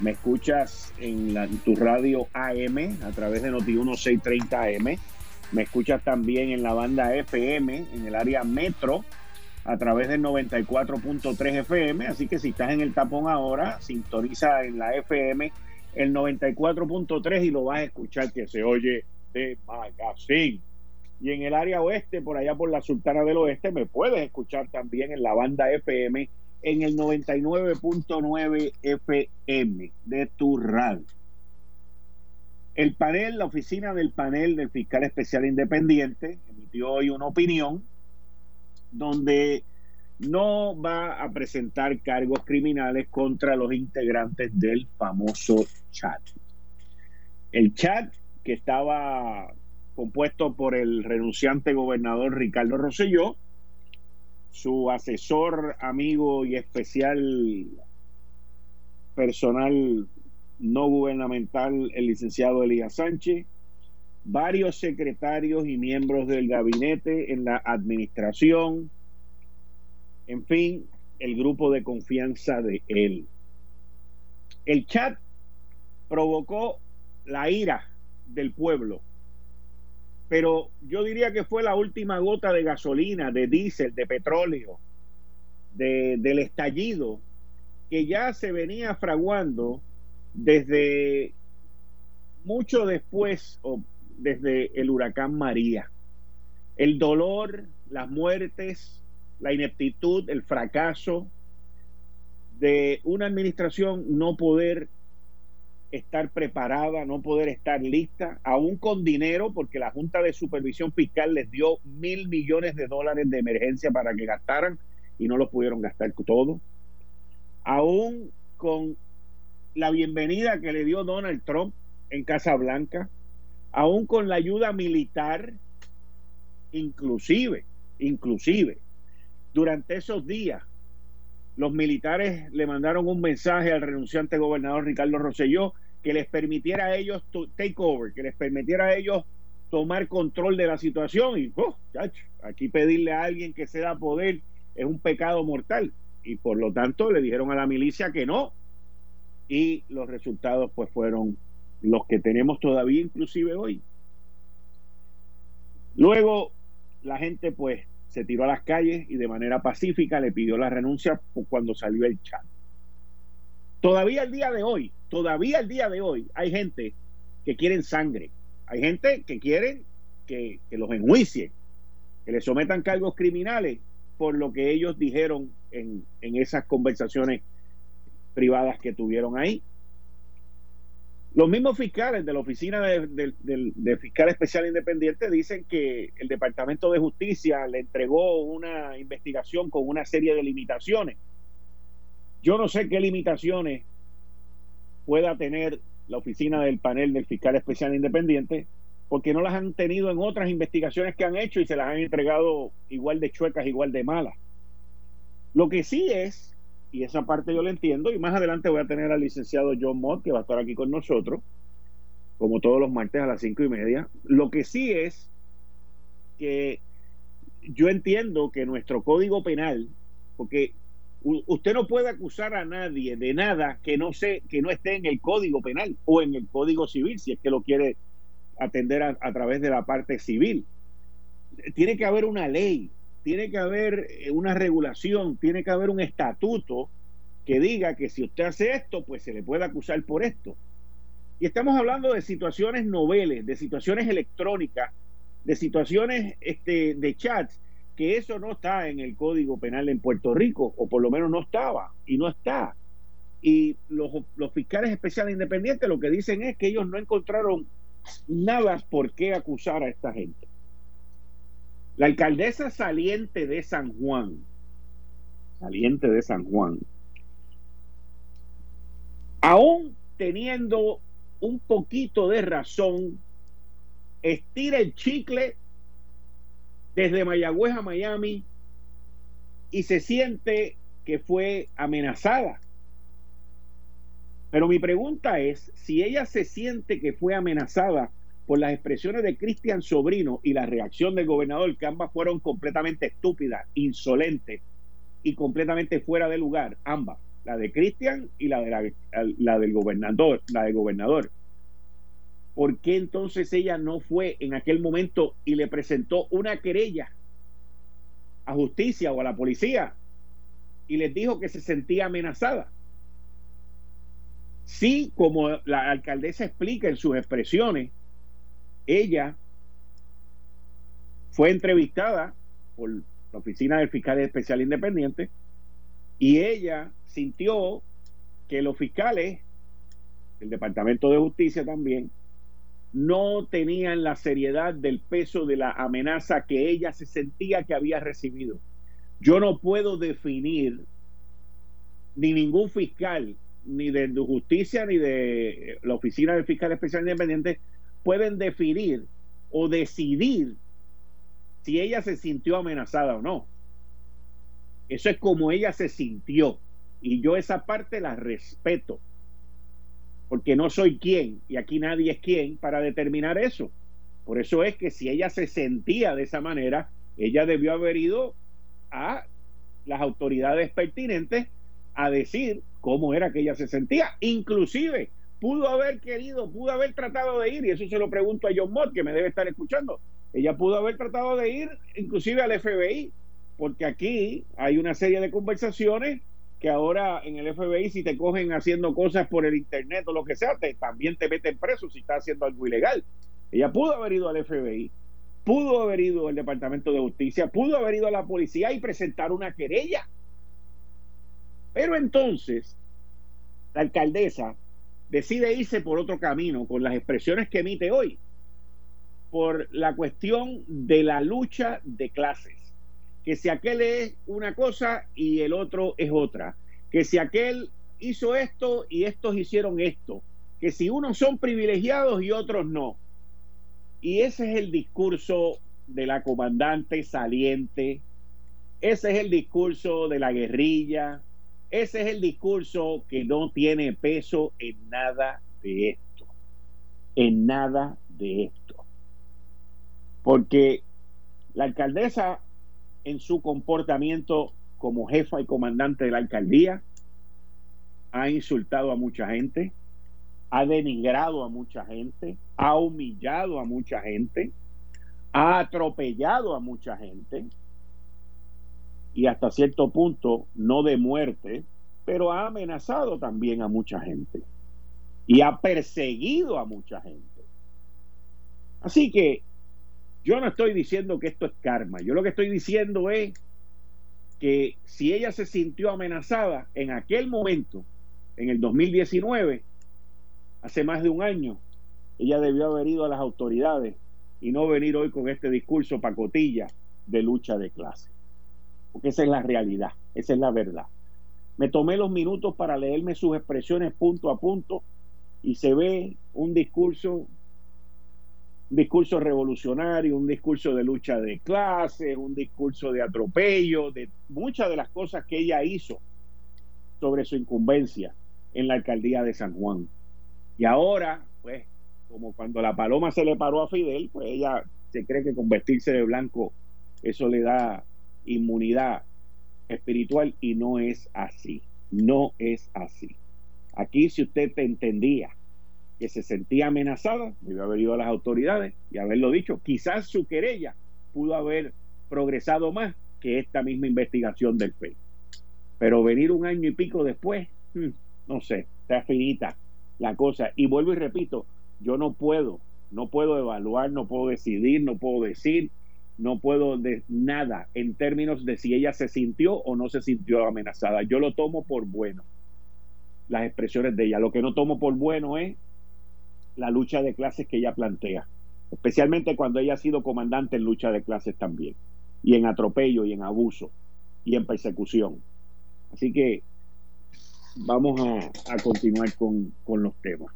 me escuchas en, tu radio AM a través de Noti 1630 AM. Me escuchas también en la banda FM en el área metro a través del 94.3 FM. Así que si estás en el tapón ahora, sintoniza en la FM el 94.3 y lo vas a escuchar que se oye de magazine. Y en el área oeste, por allá por la Sultana del Oeste, me puedes escuchar también en la banda FM en el 99.9 FM de tu radio. El panel, la oficina del panel del fiscal especial independiente, emitió hoy una opinión donde no va a presentar cargos criminales contra los integrantes del famoso chat. El chat que estaba compuesto por el renunciante gobernador Ricardo Rosselló, su asesor, amigo y especial personal no gubernamental, el licenciado Elías Sánchez, varios secretarios y miembros del gabinete en la administración, en fin, el grupo de confianza de él. El chat provocó la ira del pueblo pero yo diría que fue la última gota de gasolina, de diésel, de petróleo, del estallido que ya se venía fraguando desde mucho después o desde el huracán María. El dolor, las muertes, la ineptitud, el fracaso de una administración no poder estar preparada, no poder estar lista, aún con dinero, porque la Junta de Supervisión Fiscal les dio mil millones de dólares de emergencia para que gastaran y no lo pudieron gastar todo. Aún con la bienvenida que le dio Donald Trump en Casa Blanca, aún con la ayuda militar, inclusive, inclusive, durante esos días los militares le mandaron un mensaje al renunciante gobernador Ricardo Rosselló que les permitiera a ellos take over, que les permitiera a ellos tomar control de la situación y oh, aquí pedirle a alguien que se da poder es un pecado mortal y por lo tanto le dijeron a la milicia que no y los resultados pues fueron los que tenemos todavía inclusive hoy. Luego la gente pues se tiró a las calles y de manera pacífica le pidió la renuncia cuando salió el chat. Todavía el día de hoy, todavía el día de hoy hay gente que quieren sangre, hay gente que quieren que, los enjuicien, que les sometan cargos criminales por lo que ellos dijeron en, esas conversaciones privadas que tuvieron ahí. Los mismos fiscales de la Oficina de, de, Fiscal Especial Independiente dicen que el Departamento de Justicia le entregó una investigación con una serie de limitaciones yo no sé qué limitaciones pueda tener la oficina del panel del fiscal especial independiente, porque no las han tenido en otras investigaciones que han hecho y se las han entregado igual de chuecas, igual de malas. Lo que sí es, y esa parte yo la entiendo, y más adelante voy a tener al licenciado John Mott, que va a estar aquí con nosotros, como todos los martes a las cinco y media. Lo que sí es que yo entiendo que nuestro código penal, porque usted no puede acusar a nadie de nada que no que no esté en el código penal o en el código civil si es que lo quiere atender a, través de la parte civil. Tiene que haber una ley tiene que haber eh, una regulación tiene que haber un estatuto que diga que si usted hace esto pues se le puede acusar por esto. Y estamos hablando de situaciones noveles de situaciones electrónicas de situaciones este, de chats que eso no está en el Código Penal en Puerto Rico, o por lo menos no estaba, y no está. Y los, fiscales especiales independientes lo que dicen es que ellos no encontraron nada por qué acusar a esta gente. La alcaldesa saliente de San Juan, saliente de San Juan, aún teniendo un poquito de razón estira el chicle desde Mayagüez a Miami y se siente que fue amenazada. Pero mi pregunta es, si ella se siente que fue amenazada por las expresiones de Cristian Sobrino y la reacción del gobernador, que ambas fueron completamente estúpidas, insolentes y completamente fuera de lugar, ambas, la de Cristian y la, de la, del gobernador, la del gobernador. ¿Por qué entonces ella no fue en aquel momento y le presentó una querella a justicia o a la policía y les dijo que se sentía amenazada? Sí, como la alcaldesa explica en sus expresiones, ella fue entrevistada por la oficina del fiscal especial independiente y ella sintió que los fiscales, el Departamento de Justicia también, no tenían la seriedad del peso de la amenaza que ella se sentía que había recibido. Yo no puedo definir, ni ningún fiscal, ni de justicia, ni de la oficina del fiscal especial independiente, pueden definir o decidir si ella se sintió amenazada o no. Eso es como ella se sintió. Y yo esa parte la respeto. Porque no soy quien, y aquí nadie es quien, para determinar eso. Por eso es que si ella se sentía de esa manera, ella debió haber ido a las autoridades pertinentes a decir cómo era que ella se sentía. Inclusive pudo haber querido, pudo haber tratado de ir, y eso se lo pregunto a John Mott, que me debe estar escuchando. Ella pudo haber tratado de ir inclusive al FBI, porque aquí hay una serie de conversaciones que ahora en el FBI si te cogen haciendo cosas por el internet o lo que sea, también te meten preso si estás haciendo algo ilegal. Ella pudo haber ido al FBI, pudo haber ido al Departamento de Justicia, pudo haber ido a la policía y presentar una querella. Pero entonces, la alcaldesa decide irse por otro camino con las expresiones que emite hoy, por la cuestión de la lucha de clases. Que si aquel es una cosa y el otro es otra. Que si aquel hizo esto y estos hicieron esto. Que si unos son privilegiados y otros no. Y ese es el discurso de la comandante saliente. Ese es el discurso de la guerrilla, ese es el discurso que no tiene peso en nada de esto. En nada de esto. Porque la alcaldesa en su comportamiento como jefa y comandante de la alcaldía ha insultado a mucha gente, ha denigrado a mucha gente, ha humillado a mucha gente, ha atropellado a mucha gente, y hasta cierto punto, no de muerte, pero ha amenazado también a mucha gente y ha perseguido a mucha gente. Así que yo no estoy diciendo que esto es karma, yo lo que estoy diciendo es que si ella se sintió amenazada en aquel momento, en el 2019, hace más de un año, ella debió haber ido a las autoridades y no venir hoy con este discurso pacotilla de lucha de clase porque esa es la realidad, esa es la verdad. Me tomé los minutos para leerme sus expresiones punto a punto y se ve un discurso, un discurso revolucionario, un discurso de lucha de clases, un discurso de atropello, de muchas de las cosas que ella hizo sobre su incumbencia en la alcaldía de San Juan. Y ahora, pues, como cuando la paloma se le paró a Fidel, pues ella se cree que con vestirse de blanco eso le da inmunidad espiritual y no es así, no es así. Aquí si usted entendía que se sentía amenazada, debe haber ido a las autoridades y haberlo dicho. Quizás su querella pudo haber progresado más que esta misma investigación del FEI. Pero venir un año y pico después, hmm, no sé, está finita la cosa. Y vuelvo y repito, yo no puedo, no puedo evaluar, no puedo decidir, no puedo decir no puedo de nada en términos de si ella se sintió o no se sintió amenazada. Yo lo tomo por bueno, las expresiones de ella. Lo que no tomo por bueno es la lucha de clases que ella plantea, especialmente cuando ella ha sido comandante en lucha de clases también, y en atropello, y en abuso, y en persecución. Así que vamos a, continuar con, con los temas.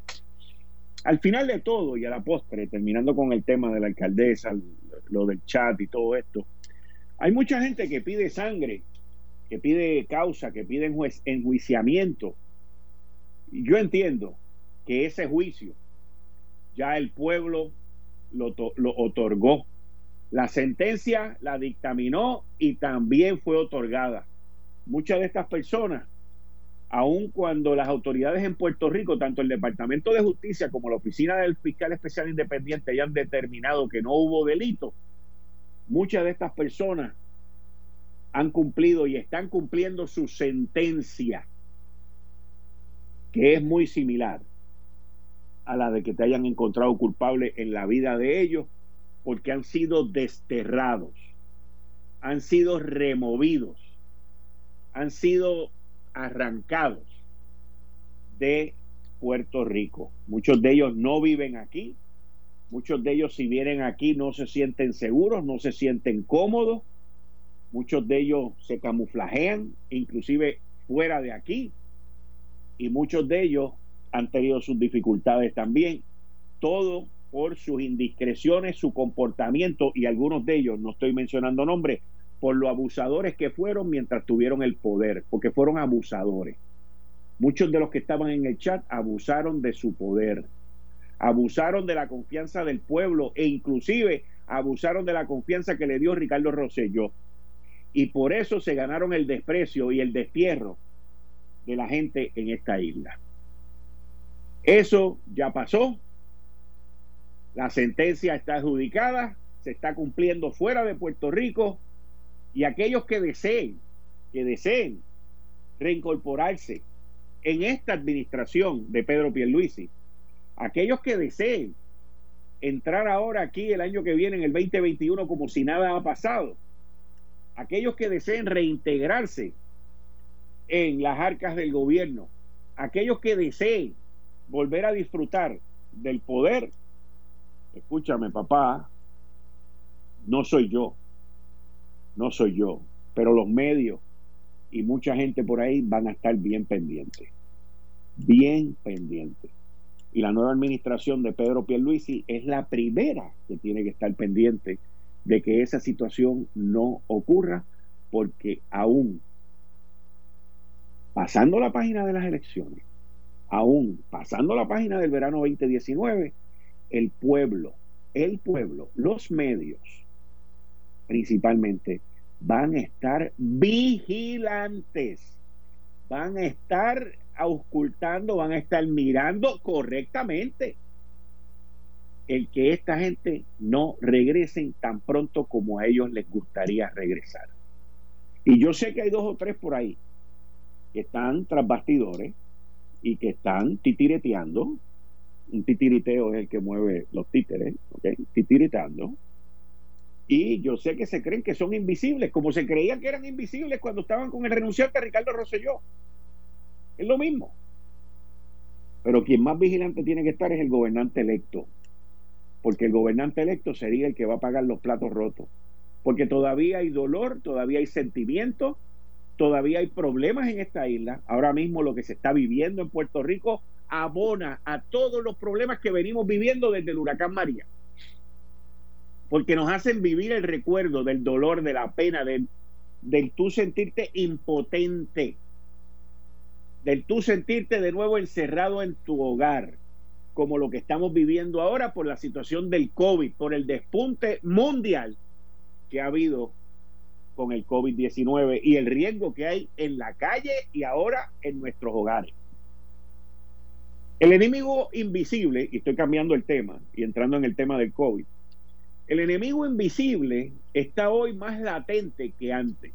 al final de todo y a la postre, terminando con el tema de la alcaldesa, lo del chat y todo esto, hay mucha gente que pide sangre, que pide causa, que pide enjuiciamiento. Yo entiendo que ese juicio ya el pueblo lo, otorgó. La sentencia la dictaminó y también fue otorgada. Muchas de estas personas aun cuando las autoridades en Puerto Rico, tanto el Departamento de Justicia como la Oficina del Fiscal Especial Independiente, hayan determinado que no hubo delito, muchas de estas personas han cumplido y están cumpliendo su sentencia, que es muy similar a la de que te hayan encontrado culpable en la vida de ellos, porque han sido desterrados, han sido removidos, han sido arrancados de Puerto Rico. Muchos de ellos no viven aquí. Muchos de ellos si vienen aquí no se sienten seguros, no se sienten cómodos. Muchos de ellos se camuflajean, inclusive fuera de aquí. Y muchos de ellos han tenido sus dificultades también. Todo por sus indiscreciones, su comportamiento y algunos de ellos, no estoy mencionando nombres, por los abusadores que fueron mientras tuvieron el poder, porque fueron abusadores. Muchos de los que estaban en el chat abusaron de su poder, abusaron de la confianza del pueblo e inclusive abusaron de la confianza que le dio Ricardo Rosselló. Y por eso se ganaron el desprecio y el destierro de la gente en esta isla. Eso ya pasó. La sentencia está adjudicada, se está cumpliendo fuera de Puerto Rico y aquellos que deseen, que deseen reincorporarse en esta administración de Pedro Pierluisi, aquellos que deseen entrar ahora aquí el año que viene, en el 2021, como si nada ha pasado, aquellos que deseen reintegrarse en las arcas del gobierno, aquellos que deseen volver a disfrutar del poder, escúchame papá, no soy yo, no soy yo, pero los medios y mucha gente por ahí van a estar bien pendientes, bien pendientes. Y la nueva administración de Pedro Pierluisi es la primera que tiene que estar pendiente de que esa situación no ocurra, porque aún pasando la página de las elecciones, aún pasando la página del verano 2019, el pueblo, el pueblo, los medios, principalmente, van a estar vigilantes, van a estar auscultando, van a estar mirando correctamente el que esta gente no regresen tan pronto como a ellos les gustaría regresar. Y yo sé que hay dos o tres por ahí que están tras bastidores y que están titireteando. Un titiriteo es el que mueve los títeres. Titiritando y yo sé que se creen que son invisibles, como se creían que eran invisibles cuando estaban con el renunciante Ricardo Rosselló. Es lo mismo. Pero quien más vigilante tiene que estar es el gobernante electo. Porque el gobernante electo sería el que va a pagar los platos rotos. Porque todavía hay dolor, todavía hay sentimiento, todavía hay problemas en esta isla. Ahora mismo lo que se está viviendo en Puerto Rico abona a todos los problemas que venimos viviendo desde el huracán María porque nos hacen vivir el recuerdo del dolor, de la pena, del, del tú sentirte impotente, del tú sentirte de nuevo encerrado en tu hogar, como lo que estamos viviendo ahora por la situación del COVID, por el despunte mundial que ha habido con el COVID-19 y el riesgo que hay en la calle y ahora en nuestros hogares. El enemigo invisible, y estoy cambiando el tema y entrando en el tema del COVID, el enemigo invisible está hoy más latente que antes.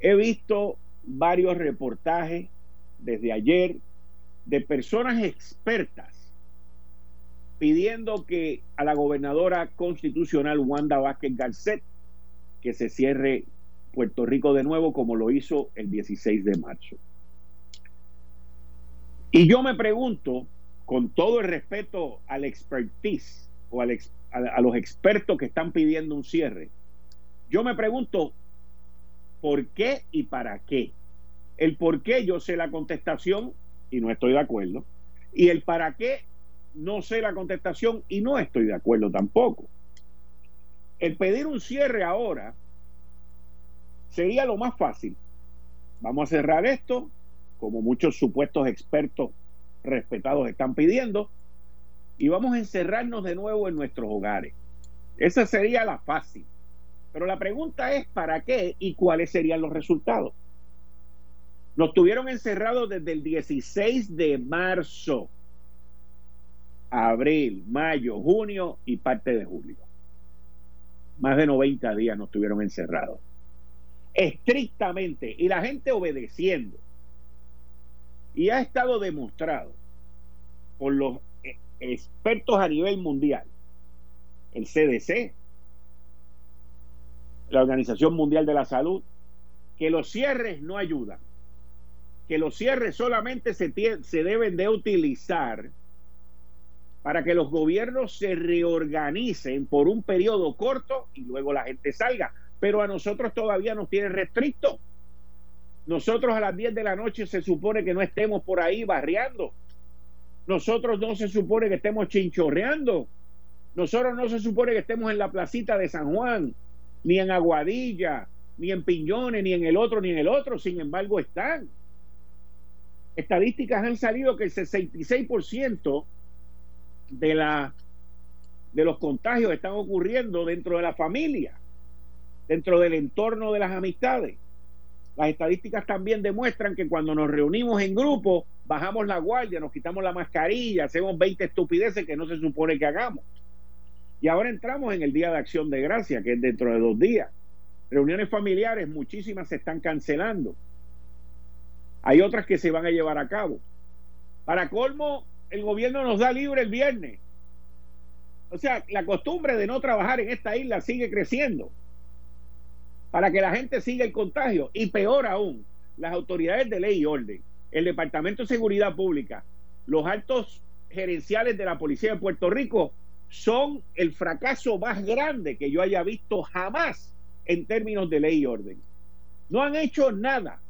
He visto varios reportajes desde ayer de personas expertas pidiendo que a la gobernadora constitucional Wanda Vázquez Garcet que se cierre Puerto Rico de nuevo como lo hizo el 16 de marzo. Y yo me pregunto, con todo el respeto al expertise o al, a, los expertos que están pidiendo un cierre, yo me pregunto, ¿por qué y para qué? El por qué yo sé la contestación y no estoy de acuerdo. Y el para qué no sé la contestación y no estoy de acuerdo tampoco. El pedir un cierre ahora sería lo más fácil. Vamos a cerrar esto, como muchos supuestos expertos respetados están pidiendo, y vamos a encerrarnos de nuevo en nuestros hogares. Esa sería la fácil. Pero la pregunta es ¿para qué y cuáles serían los resultados? Nos tuvieron encerrados desde el 16 de marzo, abril, mayo, junio y parte de julio. Más de 90 días nos tuvieron encerrados. Estrictamente. Y la gente obedeciendo. Y ha estado demostrado por los expertos a nivel mundial, el CDC, la Organización Mundial de la Salud, que los cierres no ayudan que los cierres solamente se, se deben de utilizar para que los gobiernos se reorganicen por un periodo corto y luego la gente salga. Pero a nosotros todavía nos tienen restricto. Nosotros a las 10 de la noche se supone que no estemos por ahí barriando. Nosotros no se supone que estemos chinchorreando. Nosotros no se supone que estemos en la placita de San Juan, ni en Aguadilla, ni en Piñones, ni en el otro, ni en el otro. Sin embargo, están estadísticas han salido que el 66% de, la, de los contagios están ocurriendo dentro de la familia, dentro del entorno de las amistades. Las estadísticas también demuestran que cuando nos reunimos en grupo, bajamos la guardia, nos quitamos la mascarilla, hacemos 20 estupideces que no se supone que hagamos. Y ahora entramos en el Día de Acción de Gracia, que es dentro de dos días. Reuniones familiares, muchísimas se están cancelando. Hay otras que se van a llevar a cabo. Para colmo, el gobierno nos da libre el viernes. O sea, la costumbre de no trabajar en esta isla sigue creciendo para que la gente siga el contagio. Y peor aún, las autoridades de ley y orden, el Departamento de Seguridad Pública, los altos gerenciales de la Policía de Puerto Rico son el fracaso más grande que yo haya visto jamás en términos de ley y orden. No han hecho nada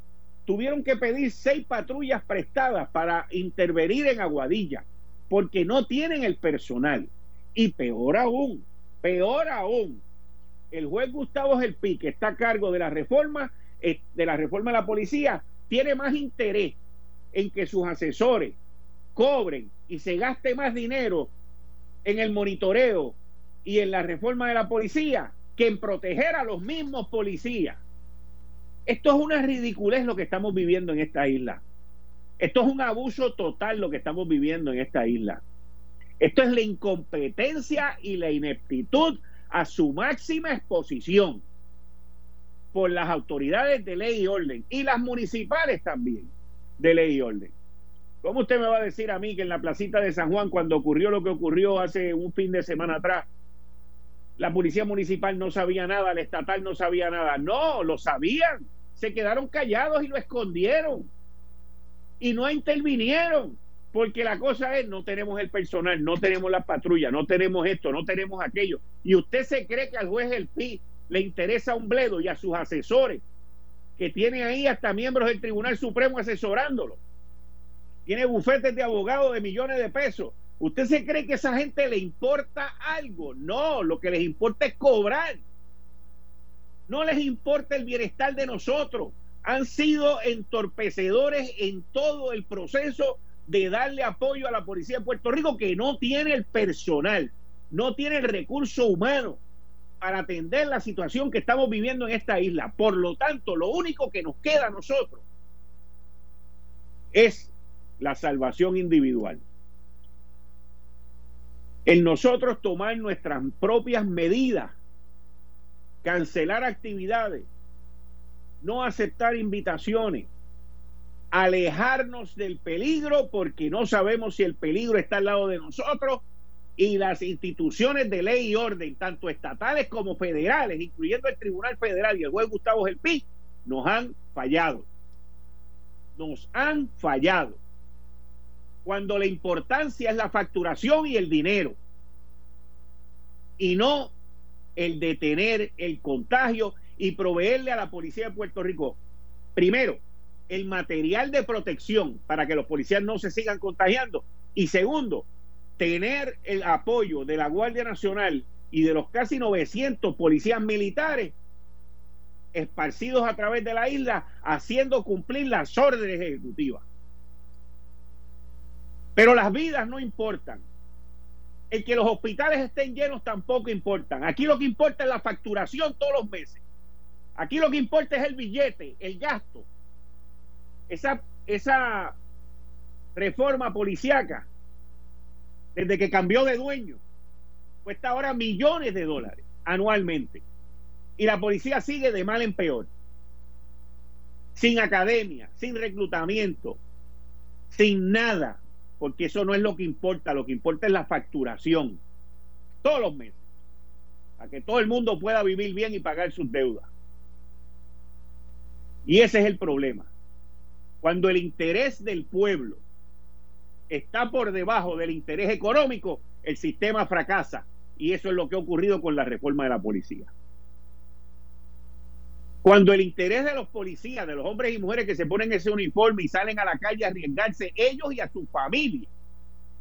tuvieron que pedir seis patrullas prestadas para intervenir en Aguadilla, porque no tienen el personal. Y peor aún, peor aún, el juez Gustavo Gelpi, que está a cargo de la reforma, eh, de la reforma de la policía, tiene más interés en que sus asesores cobren y se gaste más dinero en el monitoreo y en la reforma de la policía que en proteger a los mismos policías. Esto es una ridiculez lo que estamos viviendo en esta isla. Esto es un abuso total lo que estamos viviendo en esta isla. Esto es la incompetencia y la ineptitud a su máxima exposición por las autoridades de ley y orden y las municipales también de ley y orden. ¿Cómo usted me va a decir a mí que en la placita de San Juan, cuando ocurrió lo que ocurrió hace un fin de semana atrás, la policía municipal no sabía nada, la estatal no sabía nada. No, lo sabían. Se quedaron callados y lo escondieron. Y no intervinieron. Porque la cosa es, no tenemos el personal, no tenemos la patrulla, no tenemos esto, no tenemos aquello. Y usted se cree que al juez del PI le interesa un bledo y a sus asesores, que tiene ahí hasta miembros del Tribunal Supremo asesorándolo. Tiene bufetes de abogados de millones de pesos ¿Usted se cree que a esa gente le importa algo? No, lo que les importa es cobrar. No les importa el bienestar de nosotros. Han sido entorpecedores en todo el proceso de darle apoyo a la policía de Puerto Rico que no tiene el personal, no tiene el recurso humano para atender la situación que estamos viviendo en esta isla. Por lo tanto, lo único que nos queda a nosotros es la salvación individual en nosotros tomar nuestras propias medidas, cancelar actividades, no aceptar invitaciones, alejarnos del peligro porque no sabemos si el peligro está al lado de nosotros y las instituciones de ley y orden, tanto estatales como federales, incluyendo el Tribunal Federal y el juez Gustavo Gelpi, nos han fallado. Nos han fallado cuando la importancia es la facturación y el dinero y no el detener el contagio y proveerle a la policía de Puerto Rico, primero, el material de protección para que los policías no se sigan contagiando y segundo, tener el apoyo de la Guardia Nacional y de los casi 900 policías militares esparcidos a través de la isla haciendo cumplir las órdenes ejecutivas. Pero las vidas no importan. El que los hospitales estén llenos tampoco importan. Aquí lo que importa es la facturación todos los meses. Aquí lo que importa es el billete, el gasto. Esa, esa reforma policíaca, desde que cambió de dueño, cuesta ahora millones de dólares anualmente. Y la policía sigue de mal en peor. Sin academia, sin reclutamiento, sin nada porque eso no es lo que importa, lo que importa es la facturación, todos los meses, para que todo el mundo pueda vivir bien y pagar sus deudas. Y ese es el problema. Cuando el interés del pueblo está por debajo del interés económico, el sistema fracasa. Y eso es lo que ha ocurrido con la reforma de la policía. Cuando el interés de los policías, de los hombres y mujeres que se ponen ese uniforme y salen a la calle a arriesgarse, ellos y a su familia,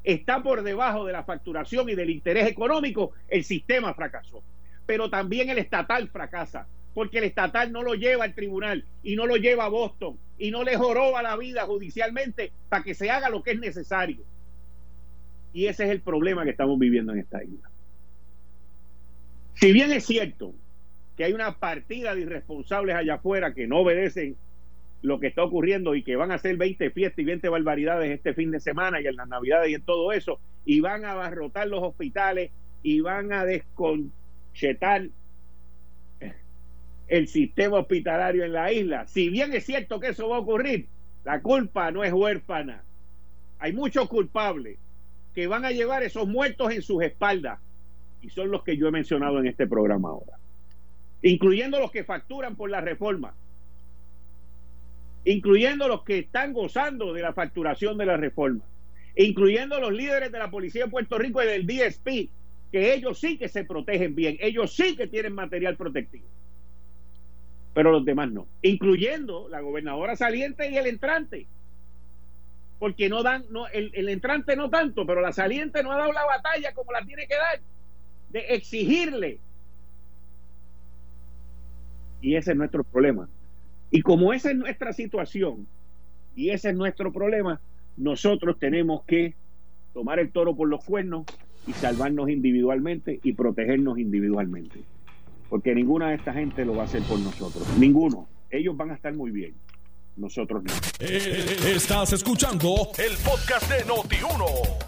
está por debajo de la facturación y del interés económico, el sistema fracasó. Pero también el estatal fracasa, porque el estatal no lo lleva al tribunal y no lo lleva a Boston y no le joroba la vida judicialmente para que se haga lo que es necesario. Y ese es el problema que estamos viviendo en esta isla. Si bien es cierto que hay una partida de irresponsables allá afuera que no obedecen lo que está ocurriendo y que van a hacer 20 fiestas y 20 barbaridades este fin de semana y en las navidades y en todo eso, y van a abarrotar los hospitales y van a desconchetar el sistema hospitalario en la isla. Si bien es cierto que eso va a ocurrir, la culpa no es huérfana. Hay muchos culpables que van a llevar esos muertos en sus espaldas y son los que yo he mencionado en este programa ahora incluyendo los que facturan por la reforma, incluyendo los que están gozando de la facturación de la reforma, incluyendo los líderes de la Policía de Puerto Rico y del DSP, que ellos sí que se protegen bien, ellos sí que tienen material protectivo, pero los demás no, incluyendo la gobernadora saliente y el entrante, porque no dan, no, el, el entrante no tanto, pero la saliente no ha dado la batalla como la tiene que dar, de exigirle y ese es nuestro problema. Y como esa es nuestra situación y ese es nuestro problema, nosotros tenemos que tomar el toro por los cuernos y salvarnos individualmente y protegernos individualmente. Porque ninguna de esta gente lo va a hacer por nosotros. Ninguno. Ellos van a estar muy bien. Nosotros no. Eh, estás escuchando el podcast de Noti1.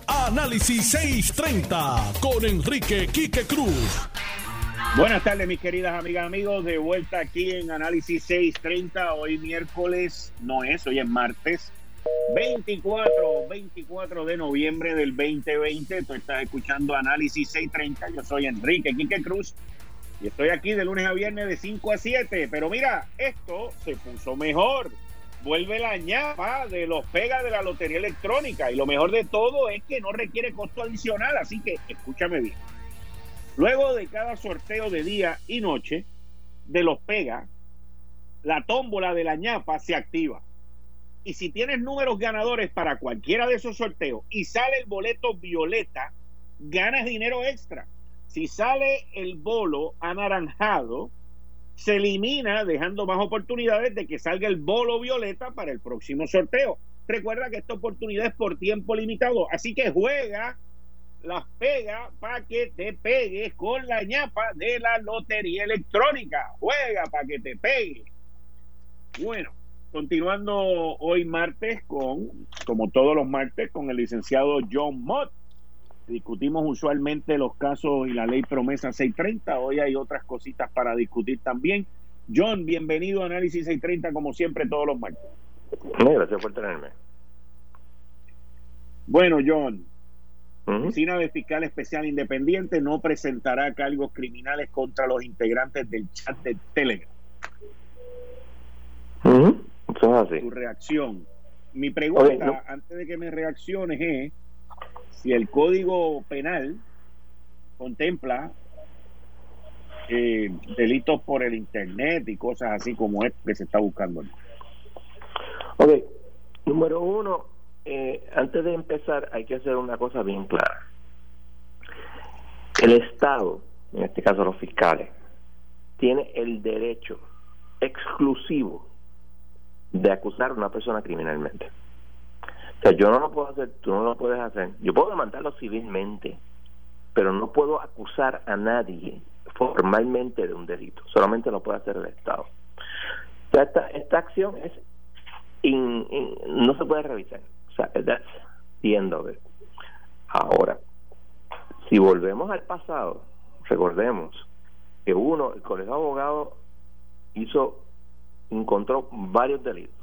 Análisis 630 con Enrique Quique Cruz. Buenas tardes, mis queridas amigas, amigos. De vuelta aquí en Análisis 630. Hoy miércoles, no es, hoy es martes 24, 24 de noviembre del 2020. Tú estás escuchando Análisis 630. Yo soy Enrique Quique Cruz y estoy aquí de lunes a viernes de 5 a 7. Pero mira, esto se puso mejor. Vuelve la ñapa de los pegas de la lotería electrónica. Y lo mejor de todo es que no requiere costo adicional. Así que escúchame bien Luego de cada sorteo de día y noche de los pega, la tómbola de la ñapa se activa. Y si tienes números ganadores para cualquiera de esos sorteos y sale el boleto violeta, ganas dinero extra. Si sale el bolo anaranjado, se elimina dejando más oportunidades de que salga el bolo violeta para el próximo sorteo. Recuerda que esta oportunidad es por tiempo limitado, así que juega las pega para que te pegues con la ñapa de la lotería electrónica. Juega para que te pegue. Bueno, continuando hoy martes con, como todos los martes, con el licenciado John Mott. Discutimos usualmente los casos y la ley promesa 630. Hoy hay otras cositas para discutir también. John, bienvenido a Análisis 630 como siempre todos los martes. gracias por tenerme. Bueno, John, Oficina de Fiscal Especial Independiente no presentará cargos criminales contra los integrantes del chat de Telegram. Tu reacción. Mi pregunta, antes de que me reacciones, es si el Código Penal contempla eh, delitos por el Internet y cosas así como es que se está buscando. Ok, número uno, eh, antes de empezar hay que hacer una cosa bien clara. El Estado, en este caso los fiscales, tiene el derecho exclusivo de acusar a una persona criminalmente. O sea, yo no lo puedo hacer, tú no lo puedes hacer. Yo puedo demandarlo civilmente, pero no puedo acusar a nadie formalmente de un delito. Solamente lo puede hacer el Estado. O sea, esta, acción es no se puede revisar. O sea, that's the end of it. Ahora, si volvemos al pasado, recordemos que uno, el colegio de abogados hizo, encontró varios delitos.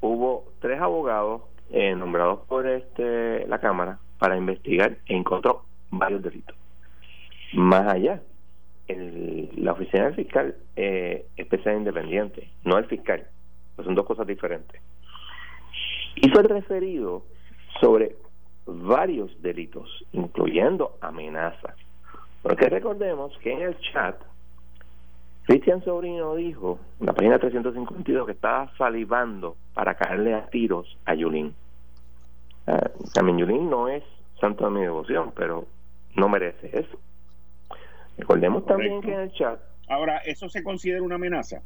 Hubo tres abogados eh, nombrados por este la Cámara para investigar e encontró varios delitos. Más allá, el, la oficina del fiscal eh, especial independiente, no el fiscal, son dos cosas diferentes. Hizo el referido sobre varios delitos, incluyendo amenazas. Porque recordemos que en el chat, Cristian Sobrino dijo, en la página 352, que estaba salivando para caerle a tiros a Yulín. Ah, también Yulín no es santo de mi devoción, pero no merece eso. Recordemos también que en el chat. Ahora, ¿eso se considera una amenaza?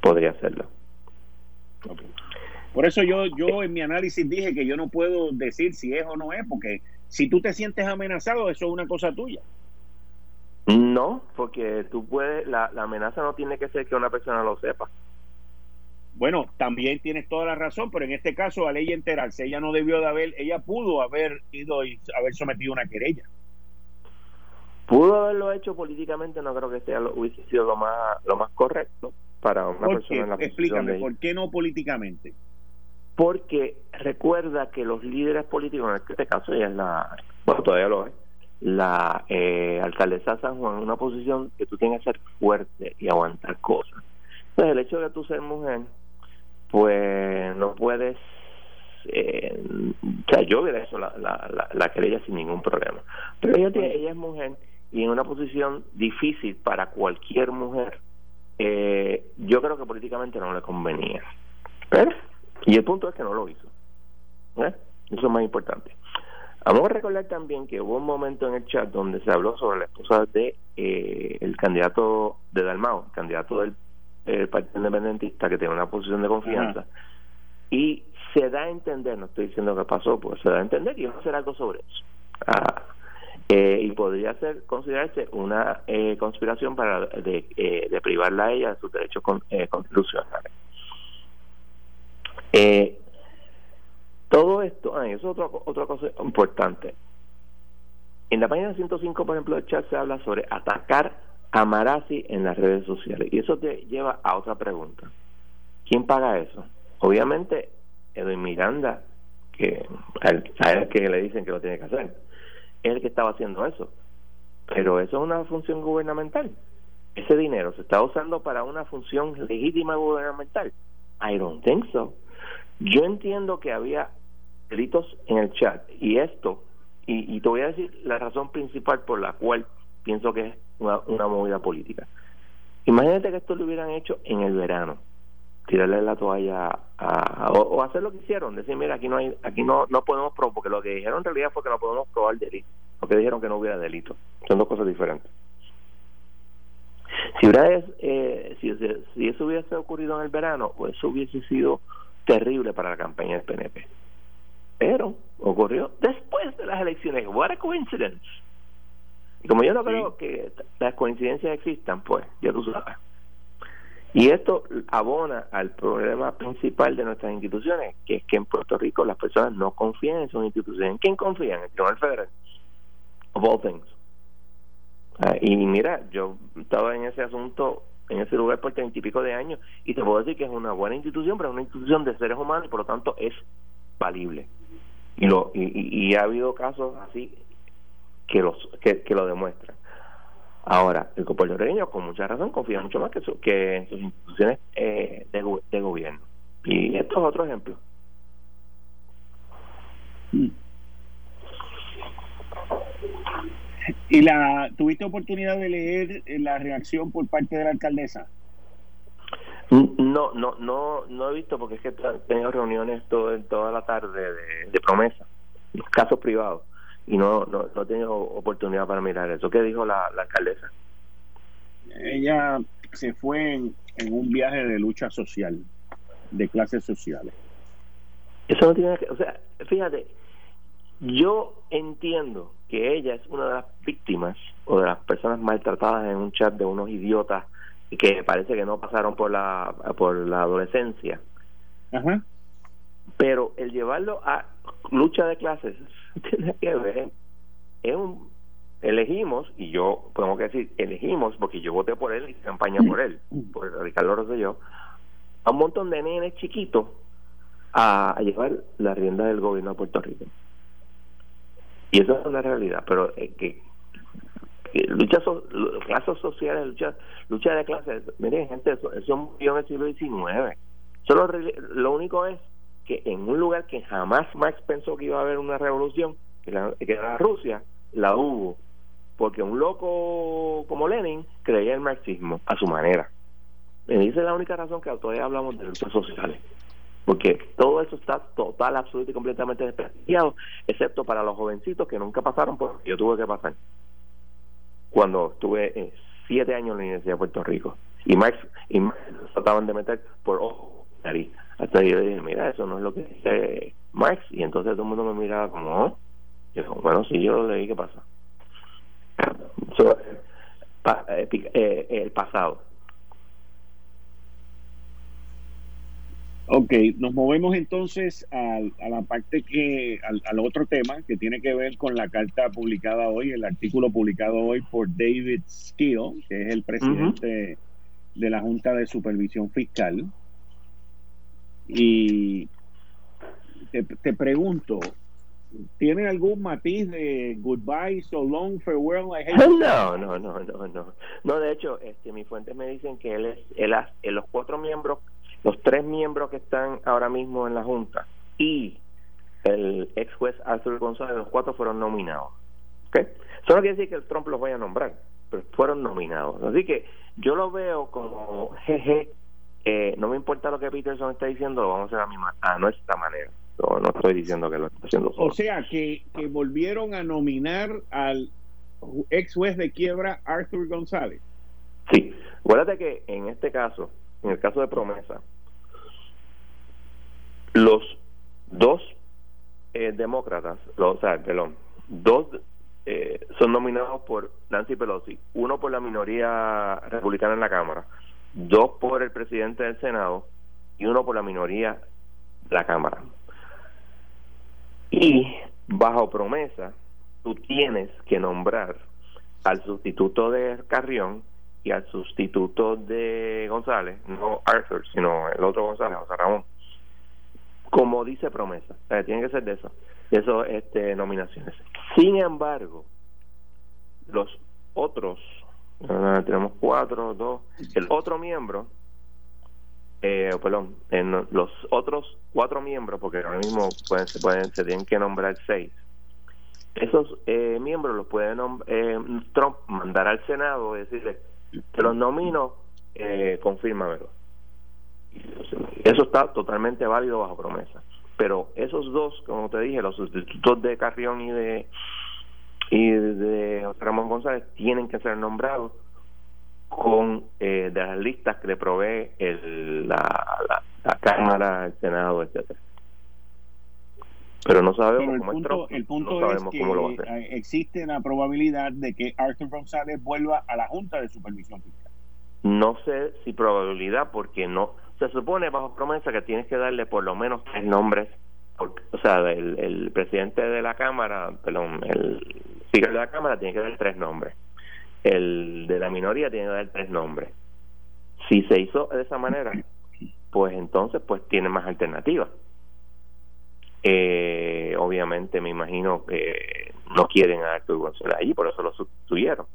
Podría serlo. Por eso yo, yo en mi análisis dije que yo no puedo decir si es o no es, porque si tú te sientes amenazado, eso es una cosa tuya. No, porque tú puedes, la, la amenaza no tiene que ser que una persona lo sepa. Bueno, también tienes toda la razón, pero en este caso a ley enterarse, ella no debió de haber, ella pudo haber ido y haber sometido una querella. Pudo haberlo hecho políticamente, no creo que sea lo, hubiese sido lo más lo más correcto para una persona en la Explícame, ¿por qué no políticamente? Porque recuerda que los líderes políticos, en este caso ella es la, bueno, todavía lo es, la eh, alcaldesa de San Juan, en una posición que tú tienes que ser fuerte y aguantar cosas. Entonces, el hecho de tú seas mujer, pues no puedes eh, o sea, yo hubiera hecho la, la, la, querella sin ningún problema. Pero ella, ella es mujer y en una posición difícil para cualquier mujer, eh, yo creo que políticamente no le convenía. Pero, y el punto es que no lo hizo. ¿Eh? Eso es más importante. Vamos a recordar también que hubo un momento en el chat donde se habló sobre la esposa de eh, el candidato de Dalmao, el candidato del Partido Independentista que tiene una posición de confianza. Y se da a entender, no estoy diciendo que pasó, pues se da a entender y vamos a hacer algo sobre eso. Ah, eh, y podría ser considerarse una eh, conspiración para de, eh, de, privarla a ella de sus derechos con, constitucionales. Todo esto, ah, eso es otra, otra cosa importante. En la página 105, por ejemplo, del chat se habla sobre atacar a Marazzi en las redes sociales. Y eso te lleva a otra pregunta. ¿Quién paga eso? Obviamente, Edwin Miranda, que a él que le dicen que lo tiene que hacer es el que estaba haciendo eso. Pero eso es una función gubernamental. Ese dinero se está usando para una función legítima gubernamental. I don't think so. Yo entiendo que había delitos en el chat y esto, y, y te voy a decir la razón principal por la cual pienso que es una, una movida política. Imagínate que esto lo hubieran hecho en el verano tirarle la toalla a, o, hacer lo que hicieron, decir, mira, aquí no hay, aquí no, no podemos probar, porque lo que dijeron en realidad fue que no podemos probar delito, porque dijeron que no hubiera delito, son dos cosas diferentes. Si hubiera, eh, si, si eso hubiese ocurrido en el verano, pues eso hubiese sido terrible para la campaña del PNP. Pero ocurrió después de las elecciones. What a coincidence. Y como yo no creo que las coincidencias existan, pues ya tú sabes. Y esto abona al problema principal de nuestras instituciones, que es que en Puerto Rico las personas no confían en sus instituciones. ¿En quién confían? En el Tribunal Federal. Of all things. Ah, y mira, yo estaba en ese asunto, en ese lugar por treinta y pico de años, y te puedo decir que es una buena institución, pero es una institución de seres humanos y por lo tanto es valible. Y, lo, y, ha habido casos así que, los, que lo demuestran. Ahora, el puertorriqueño con mucha razón confía mucho más que, que en sus instituciones eh, de, gobierno. Y esto es otro ejemplo. ¿Y la tuviste oportunidad de leer la reacción por parte de la alcaldesa? No, no, no, no he visto porque es que he tenido reuniones todo, toda la tarde de, de promesa, casos privados y no, no, no he tenido oportunidad para mirar eso. ¿Qué dijo la, la alcaldesa? Ella se fue en, en un viaje de lucha social, de clases sociales. Eso no tiene que, o sea, fíjate, yo entiendo que ella es una de las víctimas o de las personas maltratadas en un chat de unos idiotas que parece que no pasaron por la por la adolescencia. Ajá. Pero el llevarlo a lucha de clases tiene que ver es un elegimos y yo tengo que decir elegimos porque yo voté por él y campaña por él por Ricardo Rosselló a un montón de nenes chiquitos a, a llevar la rienda del gobierno de Puerto Rico y eso es una realidad pero eh, que, que lucha so, clases sociales lucha lucha de clases. Miren gente eso, eso murió en el siglo XIX solo lo único es que en un lugar que jamás Marx pensó que iba a haber una revolución que, la, que era Rusia la hubo. Porque un loco como Lenin creía el marxismo a su manera. Esa es la única razón que todavía hablamos de luchas sociales porque todo eso está total, absoluto y completamente despreciado, excepto para los jovencitos que nunca pasaron por yo tuve que pasar cuando estuve eh, siete años en la Universidad de Puerto Rico. Y Max y Max trataban de meter por ojo nariz. Hasta yo dije mira eso no es lo que dice Max y entonces todo el mundo me miraba como ¿Oh? yo, bueno si yo lo leí qué pasa eh, eh, el pasado Ok, nos movemos entonces a, a la parte que, al, al, otro tema que tiene que ver con la carta publicada hoy, el artículo publicado hoy por David Skill, que es el presidente uh -huh. de la Junta de Supervisión Fiscal. Y te, te, pregunto, ¿tiene algún matiz de goodbye, so long, farewell? I hate no, no, no, no, no. No, de hecho, este, mis fuentes me dicen que él es, él, él los cuatro miembros los tres miembros que están ahora mismo en la Junta y el ex juez Arthur González, los cuatro fueron nominados. ¿Okay? Eso no quiere decir que el Trump los vaya a nombrar, pero fueron nominados. Así que yo lo veo como, jeje, eh, no me importa lo que Peterson está diciendo, lo vamos a hacer a, mi a nuestra manera. No, no estoy diciendo que lo está haciendo solo. O sea, que, que volvieron a nominar al ex juez de quiebra Arthur González. Sí, acuérdate que en este caso, en el caso de promesa, los dos eh, demócratas, los, o sea, perdón, dos eh, son nominados por Nancy Pelosi, uno por la minoría republicana en la Cámara, dos por el presidente del Senado y uno por la minoría de la Cámara. Y bajo promesa, tú tienes que nombrar al sustituto de Carrión y al sustituto de González, no Arthur, sino el otro González, José Ramón, como dice promesa. Tiene que ser de eso, de eso este, nominaciones. Sin embargo, los otros, uh, tenemos cuatro, dos, el otro miembro, eh, perdón, en los otros cuatro miembros, porque ahora mismo pueden, se pueden, se tienen que nombrar seis. Esos eh, miembros los puede eh, Trump mandar al Senado y decirle, te los nomino, eh, confírmamelo. Eso está totalmente válido bajo promesa. Pero esos dos, como te dije, los sustitutos de Carrión y de y de Ramón González tienen que ser nombrados con eh, de las listas que le provee el, la, la, la Cámara, el Senado, etcétera pero no sabemos pero cómo el punto, es el punto no sabemos es que cómo lo va a hacer. existe la probabilidad de que Arthur González vuelva a la Junta de Supervisión Fiscal. No sé si probabilidad, porque no se supone bajo promesa que tienes que darle por lo menos tres nombres, porque, o sea, el, el presidente de la Cámara, perdón, el de la Cámara tiene que dar tres nombres, el de la minoría tiene que dar tres nombres. Si se hizo de esa manera, pues entonces pues tiene más alternativas eh, obviamente me imagino que no quieren a Arthur González allí, por eso lo sustituyeron.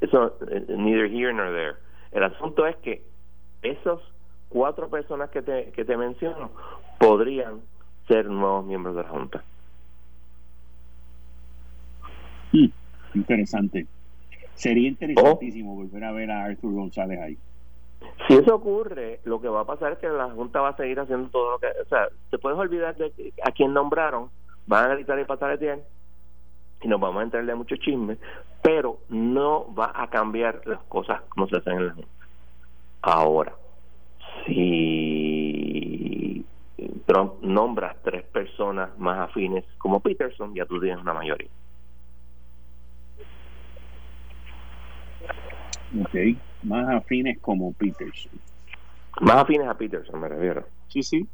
Eso, eh, neither here nor there. El asunto es que esos cuatro personas que te, que te menciono podrían ser nuevos miembros de la Junta. Sí, interesante. Sería interesantísimo oh. volver a ver a Arthur González ahí. Si eso ocurre, lo que va a pasar es que la Junta va a seguir haciendo todo lo que. O sea, te puedes olvidar de a quién nombraron, van a gritar y pasar el tiempo, y nos vamos a entrarle mucho chisme, pero no va a cambiar las cosas como se hacen en la Junta. Ahora, si Trump nombra tres personas más afines como Peterson, ya tú tienes una mayoría. Ok, más afines como Peterson. Más afines a Peterson, me refiero. Sí, sí.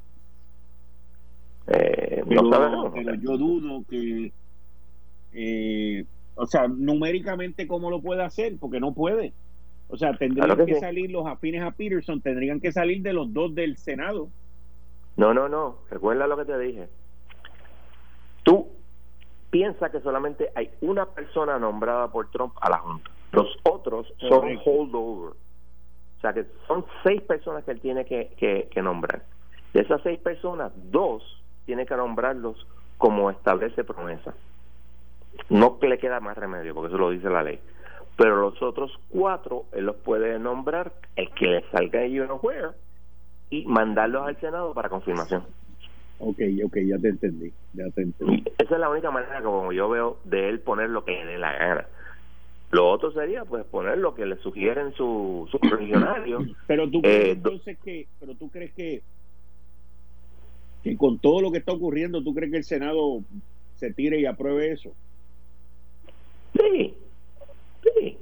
Eh, Pero, no sabemos. pero yo dudo que, eh, o sea, numéricamente cómo lo puede hacer, porque no puede. O sea, tendrían Claro que, que sí. salir los afines a Peterson, tendrían que salir de los dos del Senado. No, no, no. Recuerda lo que te dije. Tú piensas que solamente hay una persona nombrada por Trump a la Junta. Los otros son holdover. O sea que son seis personas que él tiene que, que, que nombrar. De esas seis personas, dos tiene que nombrarlos como establece promesa. No que le queda más remedio, porque eso lo dice la ley. Pero los otros cuatro, él los puede nombrar, el que le salga de know where, y mandarlos al Senado para confirmación. Ok, ok, ya te entendí, ya te entendí. Y esa es la única manera como yo veo de él poner lo que le dé la gana. Lo otro sería pues poner lo que le sugieren su, sus correligionarios. Pero tú crees Eh, do- entonces que, pero tú crees que, que con todo lo que está ocurriendo, tú crees que el Senado se tire y apruebe eso. Sí, sí.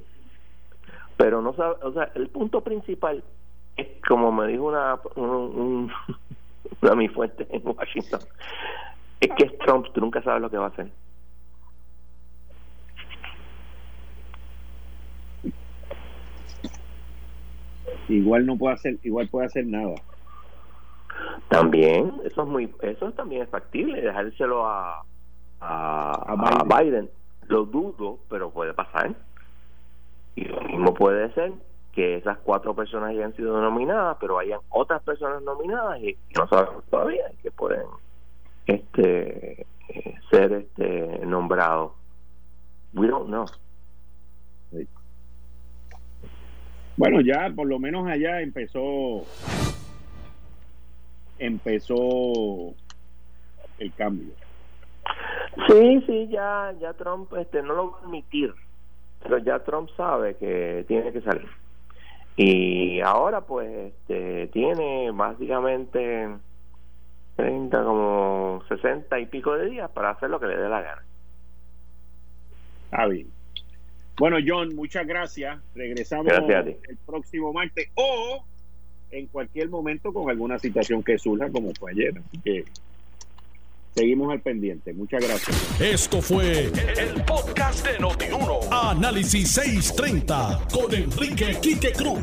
Pero no sabe, o sea, el punto principal es como me dijo una un, un- una de mis fuentes en Washington, es que es Trump, tú nunca sabes lo que va a hacer. Igual no puede hacer, igual puede hacer nada. También, eso es muy, eso también es factible, dejárselo a, a, A a Biden. Biden. Lo dudo, pero puede pasar. Y lo mismo puede ser que esas cuatro personas hayan sido nominadas, pero hayan otras personas nominadas y no sabemos todavía que pueden este eh, ser este nombrados. We don't know. Bueno, ya por lo menos allá empezó empezó el cambio. Sí, sí, ya, ya Trump este, no lo va a admitir, pero ya Trump sabe que tiene que salir. Y ahora pues este, tiene básicamente 30, como 60 y pico de días para hacer lo que le dé la gana. Está bien. Bueno, John, muchas gracias. Regresamos Gracias a ti. el próximo martes o en cualquier momento con alguna situación que surja como fue ayer. Así que seguimos al pendiente. Muchas gracias. Esto fue el podcast de Notiuno. Análisis 630 con Enrique Quique Cruz.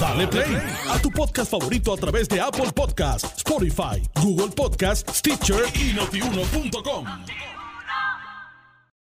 Dale play a tu podcast favorito a través de Apple Podcasts, Spotify, Google Podcasts, Stitcher y notiuno.com.